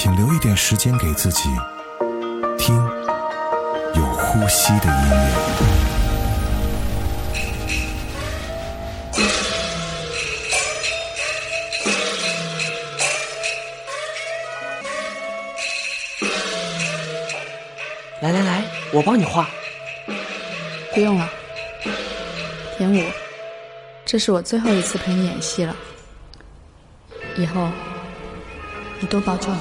请留一点时间给自己，听有呼吸的音乐。来来来，我帮你画。不用了，田舞，这是我最后一次陪你演戏了。以后你多保重。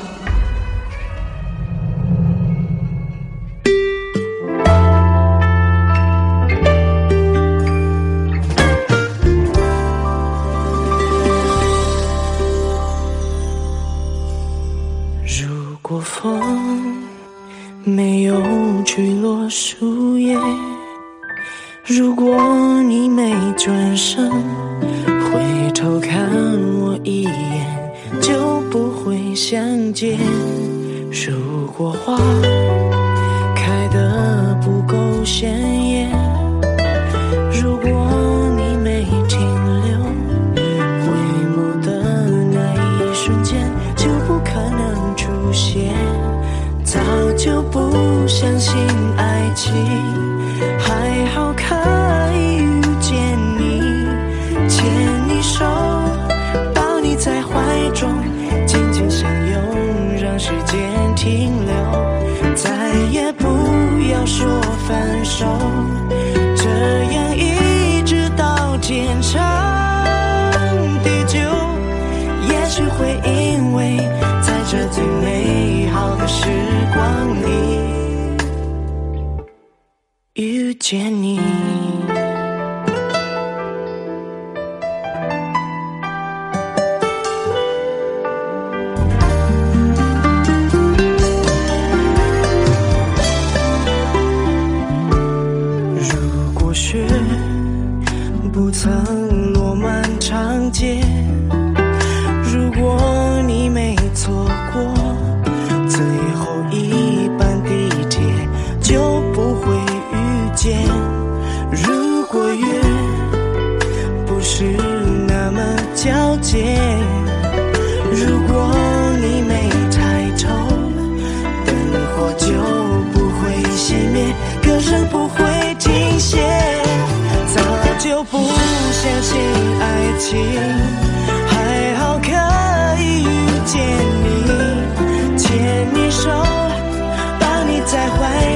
Jenny.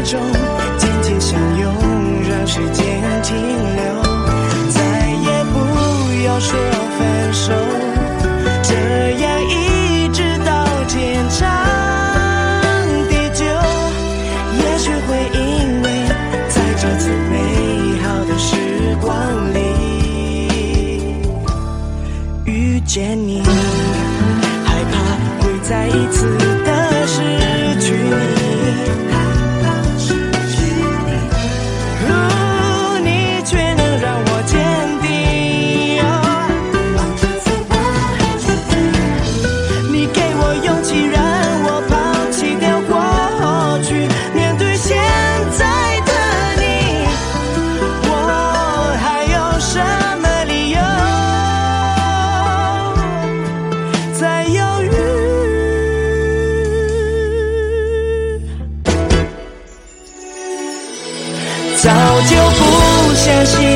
中紧紧相拥，让时间停留，再也不要说分手，这样一直到天长地久。也许会因为在这最美好的时光里遇见你，害怕会再一次。相信。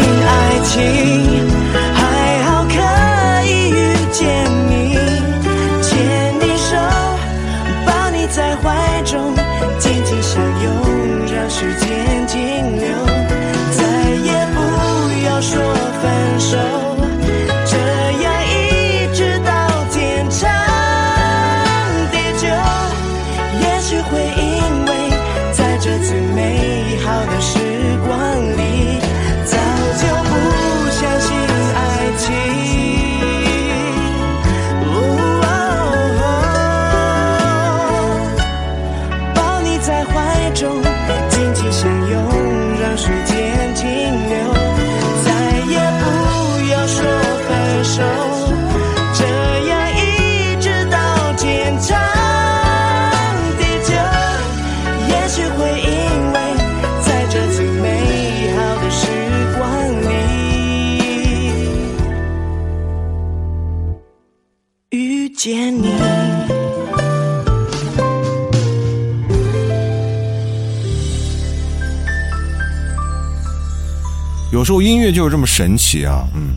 有时候音乐就是这么神奇啊，嗯，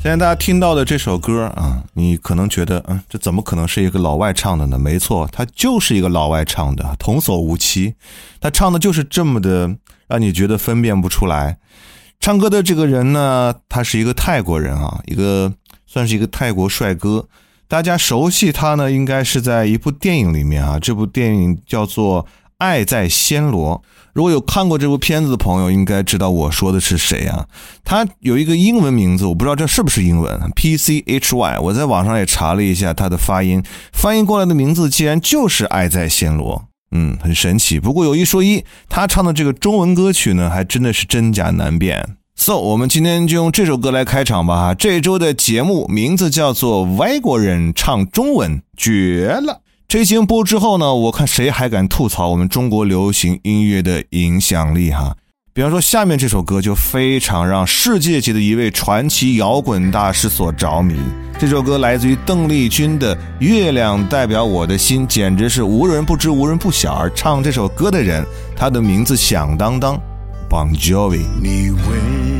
现在大家听到的这首歌啊，你可能觉得，嗯，这怎么可能是一个老外唱的呢？没错，他就是一个老外唱的，童叟无欺，他唱的就是这么的，让你觉得分辨不出来。唱歌的这个人呢，他是一个泰国人啊，一个算是一个泰国帅哥，大家熟悉他呢，应该是在一部电影里面啊，这部电影叫做《爱在暹罗》。如果有看过这部片子的朋友，应该知道我说的是谁啊？他有一个英文名字，我不知道这是不是英文，P C H Y。我在网上也查了一下他的发音，翻译过来的名字竟然就是《爱在暹罗》。嗯，很神奇。不过有一说一，他唱的这个中文歌曲呢，还真的是真假难辨。So，我们今天就用这首歌来开场吧。这周的节目名字叫做《外国人唱中文》，绝了。这一期播之后呢，我看谁还敢吐槽我们中国流行音乐的影响力哈！比方说下面这首歌就非常让世界级的一位传奇摇滚大师所着迷。这首歌来自于邓丽君的《月亮代表我的心》，简直是无人不知、无人不晓。而唱这首歌的人，他的名字响当当，Jovi。你为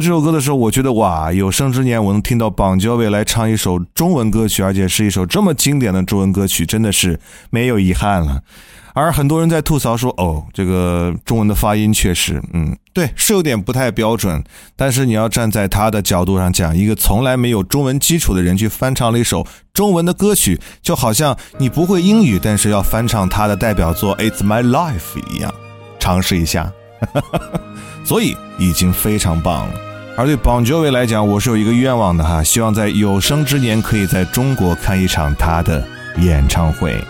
这首歌的时候，我觉得哇，有生之年我能听到邦乔维来唱一首中文歌曲，而且是一首这么经典的中文歌曲，真的是没有遗憾了。而很多人在吐槽说，哦，这个中文的发音确实，嗯，对，是有点不太标准。但是你要站在他的角度上讲，一个从来没有中文基础的人去翻唱了一首中文的歌曲，就好像你不会英语，但是要翻唱他的代表作《It's My Life》一样，尝试一下。所以已经非常棒了。而对榜九伟来讲，我是有一个愿望的哈，希望在有生之年可以在中国看一场他的演唱会。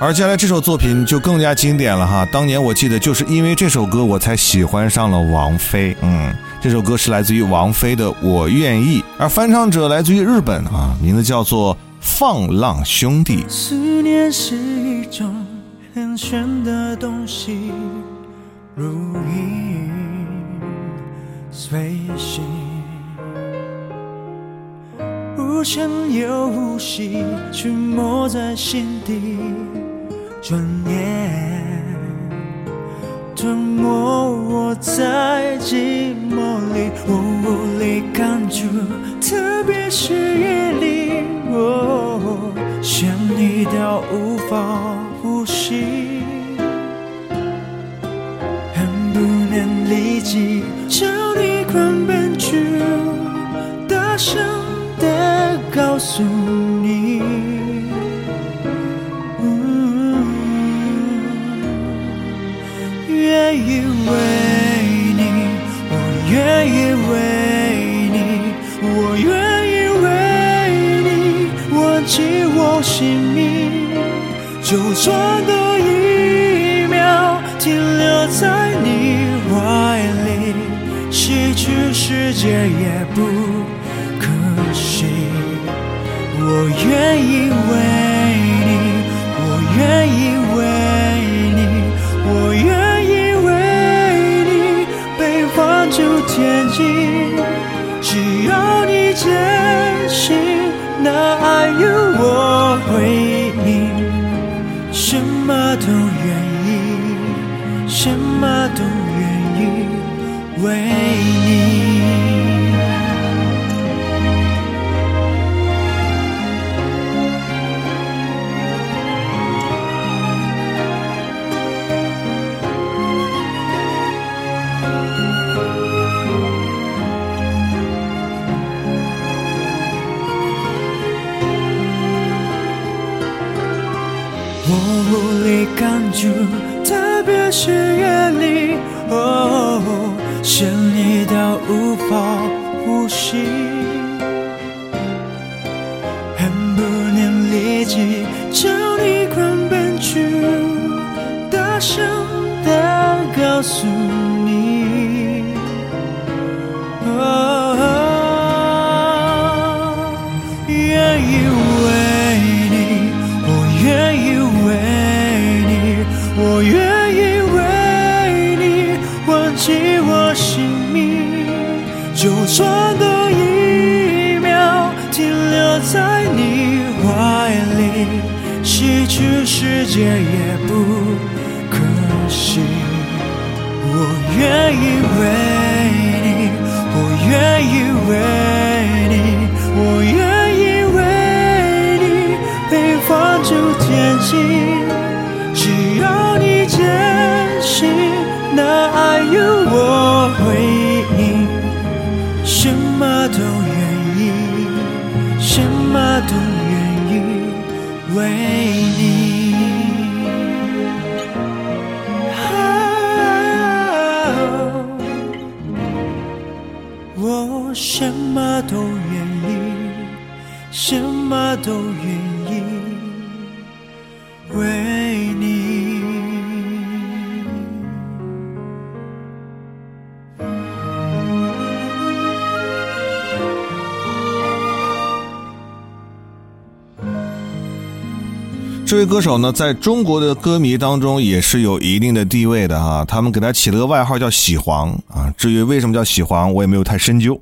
而接下来这首作品就更加经典了哈。当年我记得就是因为这首歌，我才喜欢上了王菲。嗯，这首歌是来自于王菲的《我愿意》，而翻唱者来自于日本啊，名字叫做《放浪兄弟》。思念是一种很玄的东西。如影随形，无声又无息，沉默在心底。转眼吞没我在寂寞里，我无力抗拒，特别是夜里，想你到无法。show 什么都愿意为你。失去世界也不可惜，我愿意为你，我愿意为你，我愿意为你被放逐天际。只要你坚信那爱有我回应，什么都愿意，什么都。为你，我什么都愿意，什么都愿意。歌手呢，在中国的歌迷当中也是有一定的地位的啊。他们给他起了个外号叫“喜黄”啊。至于为什么叫“喜黄”，我也没有太深究。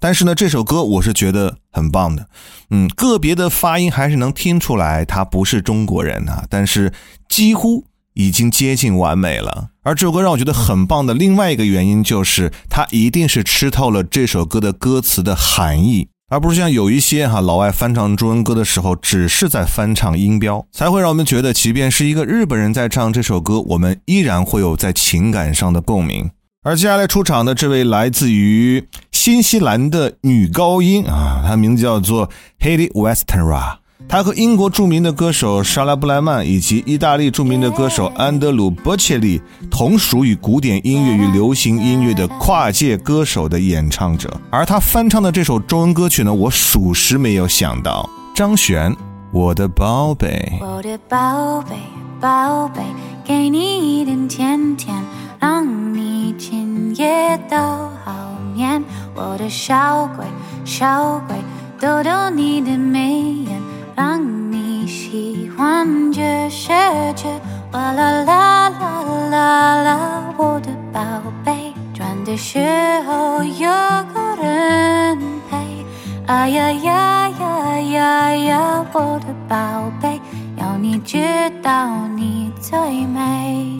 但是呢，这首歌我是觉得很棒的。嗯，个别的发音还是能听出来他不是中国人啊，但是几乎已经接近完美了。而这首歌让我觉得很棒的另外一个原因就是，他一定是吃透了这首歌的歌词的含义。而不是像有一些哈老外翻唱中文歌的时候，只是在翻唱音标，才会让我们觉得，即便是一个日本人在唱这首歌，我们依然会有在情感上的共鸣。而接下来出场的这位来自于新西兰的女高音啊，她名字叫做 Hedy Westera。他和英国著名的歌手莎拉布莱曼以及意大利著名的歌手安德鲁波切利同属于古典音乐与流行音乐的跨界歌手的演唱者，而他翻唱的这首中文歌曲呢，我属实没有想到。张悬，我的宝贝，我的宝贝，宝贝，给你一点甜甜，让你今夜都好眠。我的小鬼，小鬼，逗逗你的眉眼。让你喜欢这世界，哇啦啦啦啦啦，我的宝贝，转的时候有个人陪，哎呀呀呀呀呀，我的宝贝，要你知道你最美，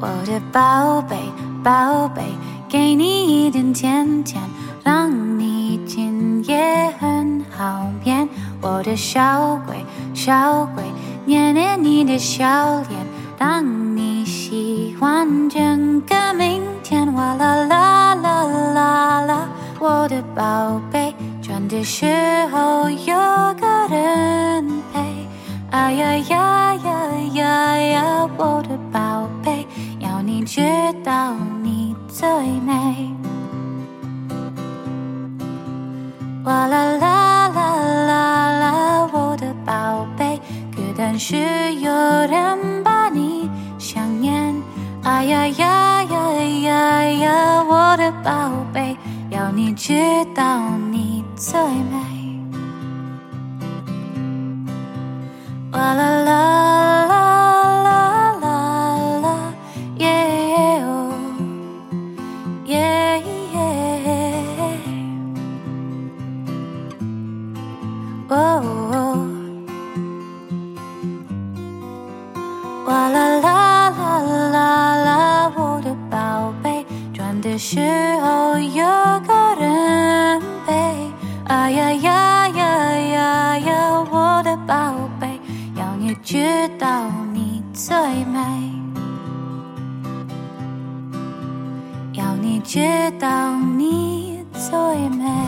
我的宝贝宝贝，给你一点甜甜，让你。也很好骗，我的小鬼，小鬼，捏捏你的小脸，当你喜欢整个明天。哇啦啦啦啦啦，我的宝贝，转的时候有个人陪。哎呀呀呀呀呀，我的宝贝，要你知道你最美。哇啦啦啦啦啦，我的宝贝，可但是有人把你想念。哎呀呀呀呀呀，我的宝贝，要你知道你最美。哇啦啦。时候有个人陪，哎呀呀呀呀呀，我的宝贝，要你知道你最美，要你知道你最美。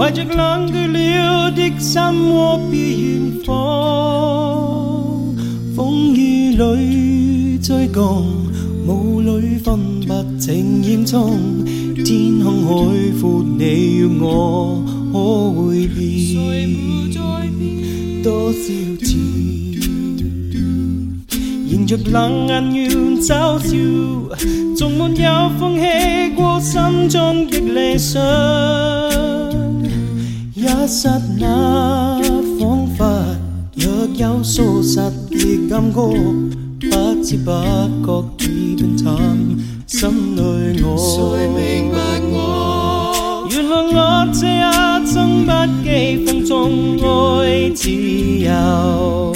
怀着冷却了的心和别远方，风雨里追赶，雾里分不清烟踪。天空海阔，你我可会变？多少次迎着冷眼与嘲笑，从没有放弃过心中的理想。一剎那，彷彿若有數十頁暗歌，不知不覺已變淡，心裏我。誰明白我？原來我這一生不羈放縱愛自由，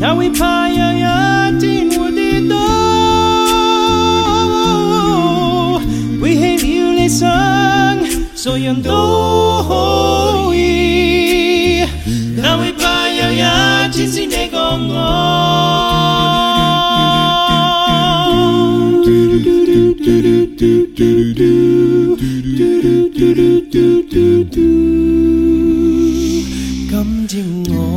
也會怕有一天會跌倒，背棄了理想，誰人都可。chisi negongo Come chinh ngô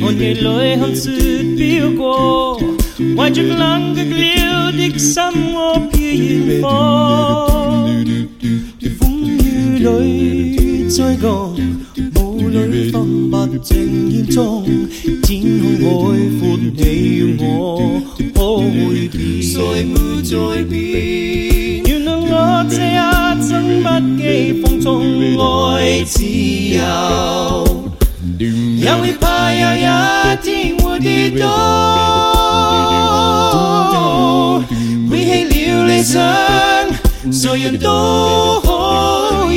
Ngôn nhảy lối hôn sư tiêu cô Ngoài chức lăng cực liêu đích xăm ngô phía yên phố Vũng như lối trôi gồ 分不正圈中，展開歡喜我開遍，誰沒在變？原諒我這一生不羈放縱愛自由，也會怕有一天會跌倒，背棄了理想，誰人都可以。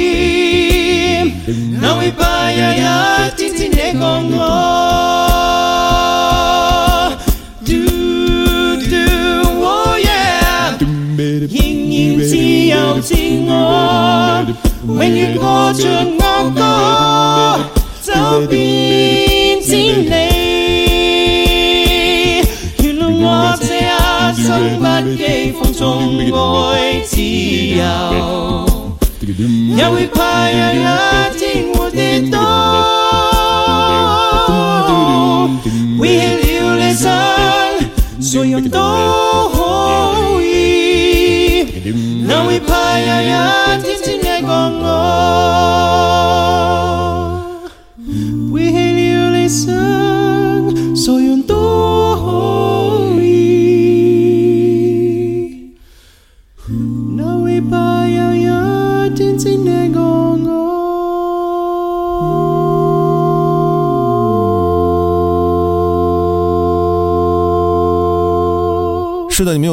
呀呀，天，听你讲我，嘟嘟，哦耶，想要自由自我，永远歌唱我歌，遍千里，原让我在一生不羁，放纵爱自由。Yahweh piloting was the dawn. Will you listen? So you know. Now we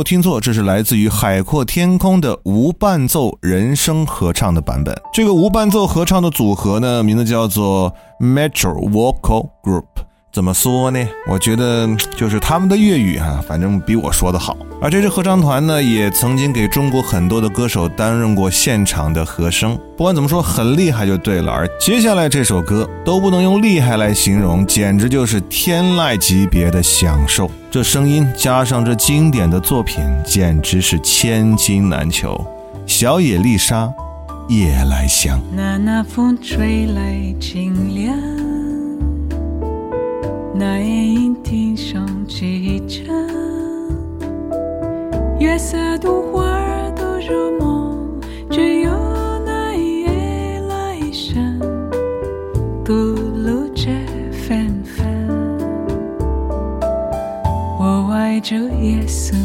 听错，这是来自于《海阔天空》的无伴奏人声合唱的版本。这个无伴奏合唱的组合呢，名字叫做 Metro Vocal Group。怎么说呢？我觉得就是他们的粤语哈，反正比我说的好。而这支合唱团呢，也曾经给中国很多的歌手担任过现场的和声。不管怎么说，很厉害就对了。而接下来这首歌都不能用厉害来形容，简直就是天籁级别的享受。这声音加上这经典的作品，简直是千金难求。小野丽莎，《夜来香》。夜色渡花儿都入梦，只有那一夜来生，独露着芬芳。我爱这夜色。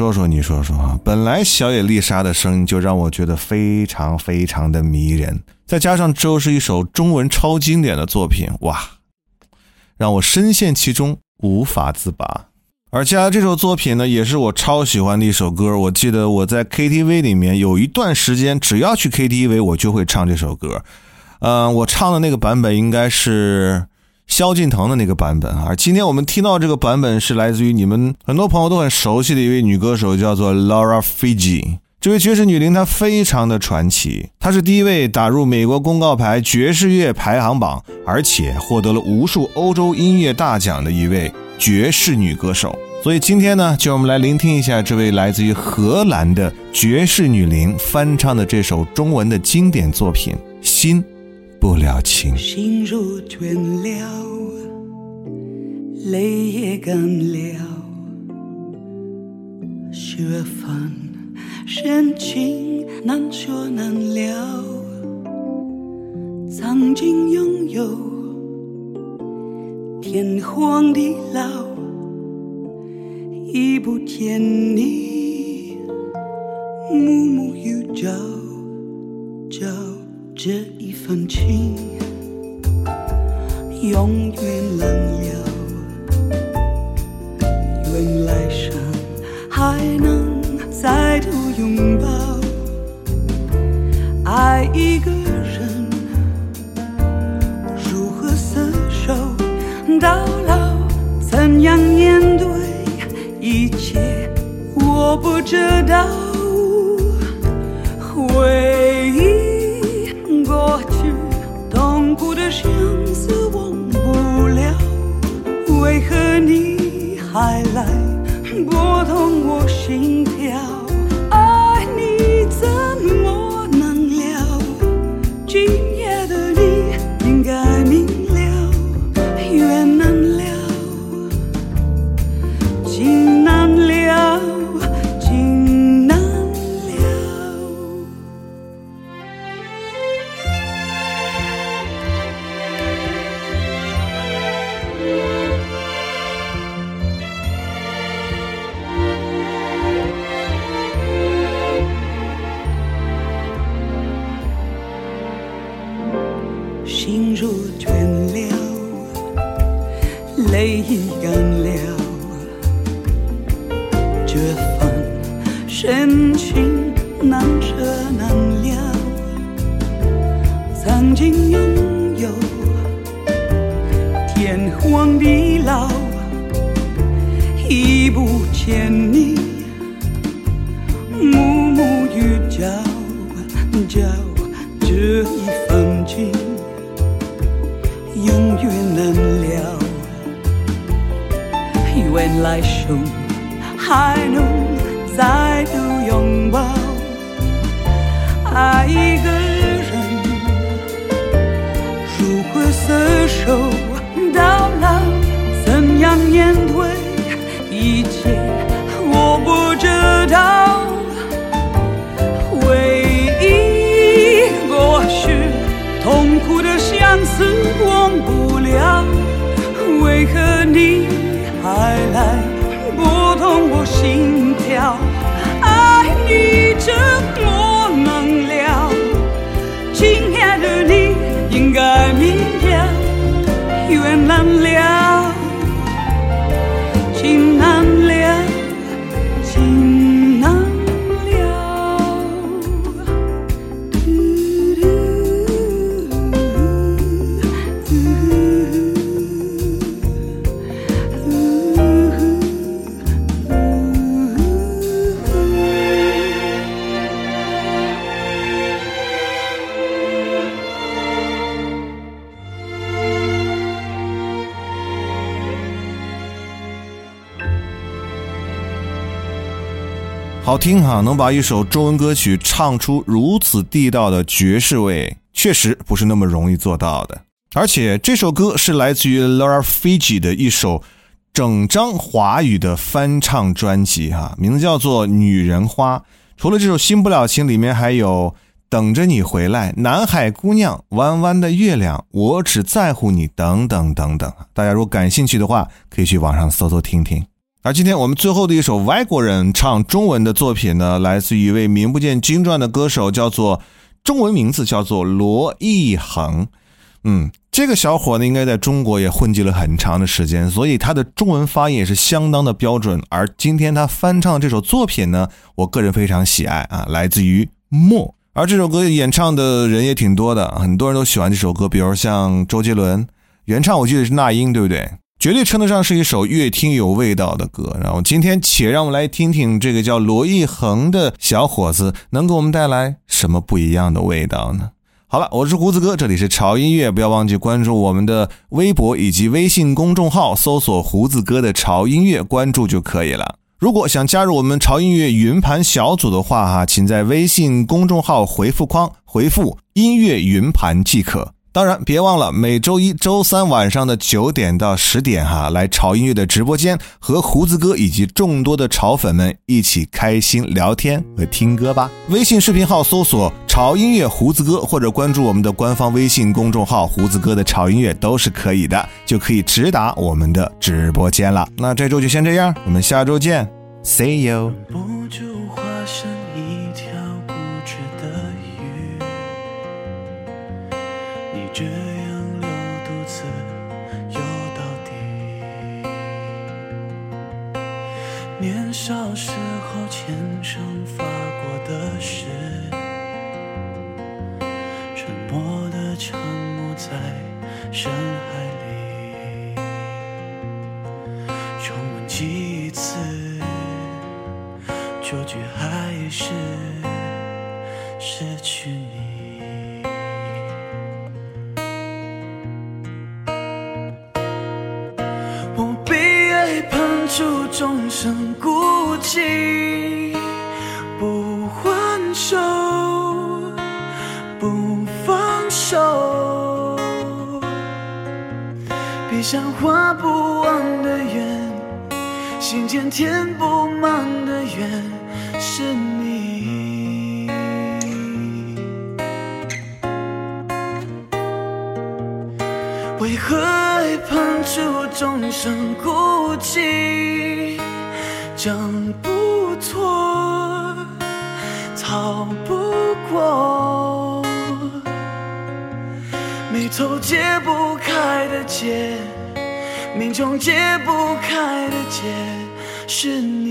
说说你说说啊！本来小野丽莎的声音就让我觉得非常非常的迷人，再加上这又是一首中文超经典的作品，哇，让我深陷其中无法自拔。而且这首作品呢，也是我超喜欢的一首歌。我记得我在 KTV 里面有一段时间，只要去 KTV，我就会唱这首歌。嗯，我唱的那个版本应该是。萧敬腾的那个版本啊，今天我们听到这个版本是来自于你们很多朋友都很熟悉的一位女歌手，叫做 Laura f i j i 这位爵士女伶她非常的传奇，她是第一位打入美国公告牌爵士乐排行榜，而且获得了无数欧洲音乐大奖的一位爵士女歌手。所以今天呢，就让我们来聆听一下这位来自于荷兰的爵士女伶翻唱的这首中文的经典作品《心》。不了情，心如倦了，泪也干了，雪纷深情难说难了，曾经拥有天荒地老，已不见你暮暮与朝朝。这曾情，永远难了。愿来生还能再度拥抱。爱一个人，如何厮守到老？怎样面对一切？我不知道。还来拨动我心跳。叫这一份情永远难了。愿来生还能再度拥抱？爱一个人，如何厮守？听哈，能把一首中文歌曲唱出如此地道的爵士味，确实不是那么容易做到的。而且这首歌是来自于 Laura f i j i 的一首整张华语的翻唱专辑哈，名字叫做《女人花》。除了这首《新不了情》，里面还有《等着你回来》《南海姑娘》《弯弯的月亮》《我只在乎你》等等等等。大家如果感兴趣的话，可以去网上搜搜听听。而今天我们最后的一首外国人唱中文的作品呢，来自于一位名不见经传的歌手，叫做中文名字叫做罗一恒。嗯，这个小伙呢，应该在中国也混迹了很长的时间，所以他的中文发音也是相当的标准。而今天他翻唱这首作品呢，我个人非常喜爱啊，来自于《默》。而这首歌演唱的人也挺多的，很多人都喜欢这首歌，比如像周杰伦原唱，我记得是那英，对不对？绝对称得上是一首越听有味道的歌。然后今天，且让我们来听听这个叫罗艺恒的小伙子能给我们带来什么不一样的味道呢？好了，我是胡子哥，这里是潮音乐，不要忘记关注我们的微博以及微信公众号，搜索“胡子哥的潮音乐”，关注就可以了。如果想加入我们潮音乐云盘小组的话，哈，请在微信公众号回复框回复“音乐云盘”即可。当然，别忘了每周一周三晚上的九点到十点哈，来潮音乐的直播间和胡子哥以及众多的潮粉们一起开心聊天和听歌吧。微信视频号搜索“潮音乐胡子哥”，或者关注我们的官方微信公众号“胡子哥的潮音乐”都是可以的，就可以直达我们的直播间了。那这周就先这样，我们下周见，See you。小时候，虔诚发过的誓，沉默的沉没在深海里。重温几次，结局还是失去你。不被爱判处终身。不还手，不放手。笔上画不完的圆，心间填不满的缘，是你。为何爱判处众生？挣不脱，逃不过，眉头解不开的结，命中解不开的结，是你。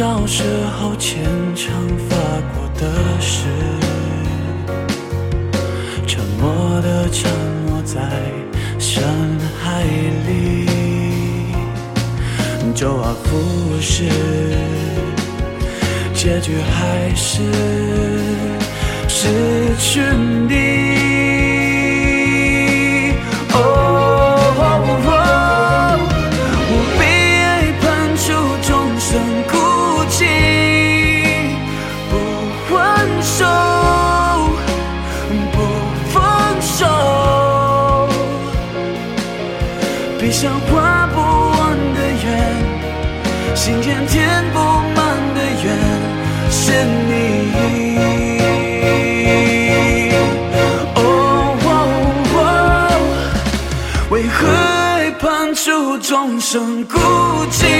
小时候虔诚发过的誓，沉默的沉没在深海里，周而复始，结局还是失去你。孤寂。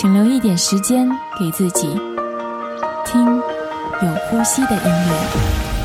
请留一点时间给自己，听有呼吸的音乐。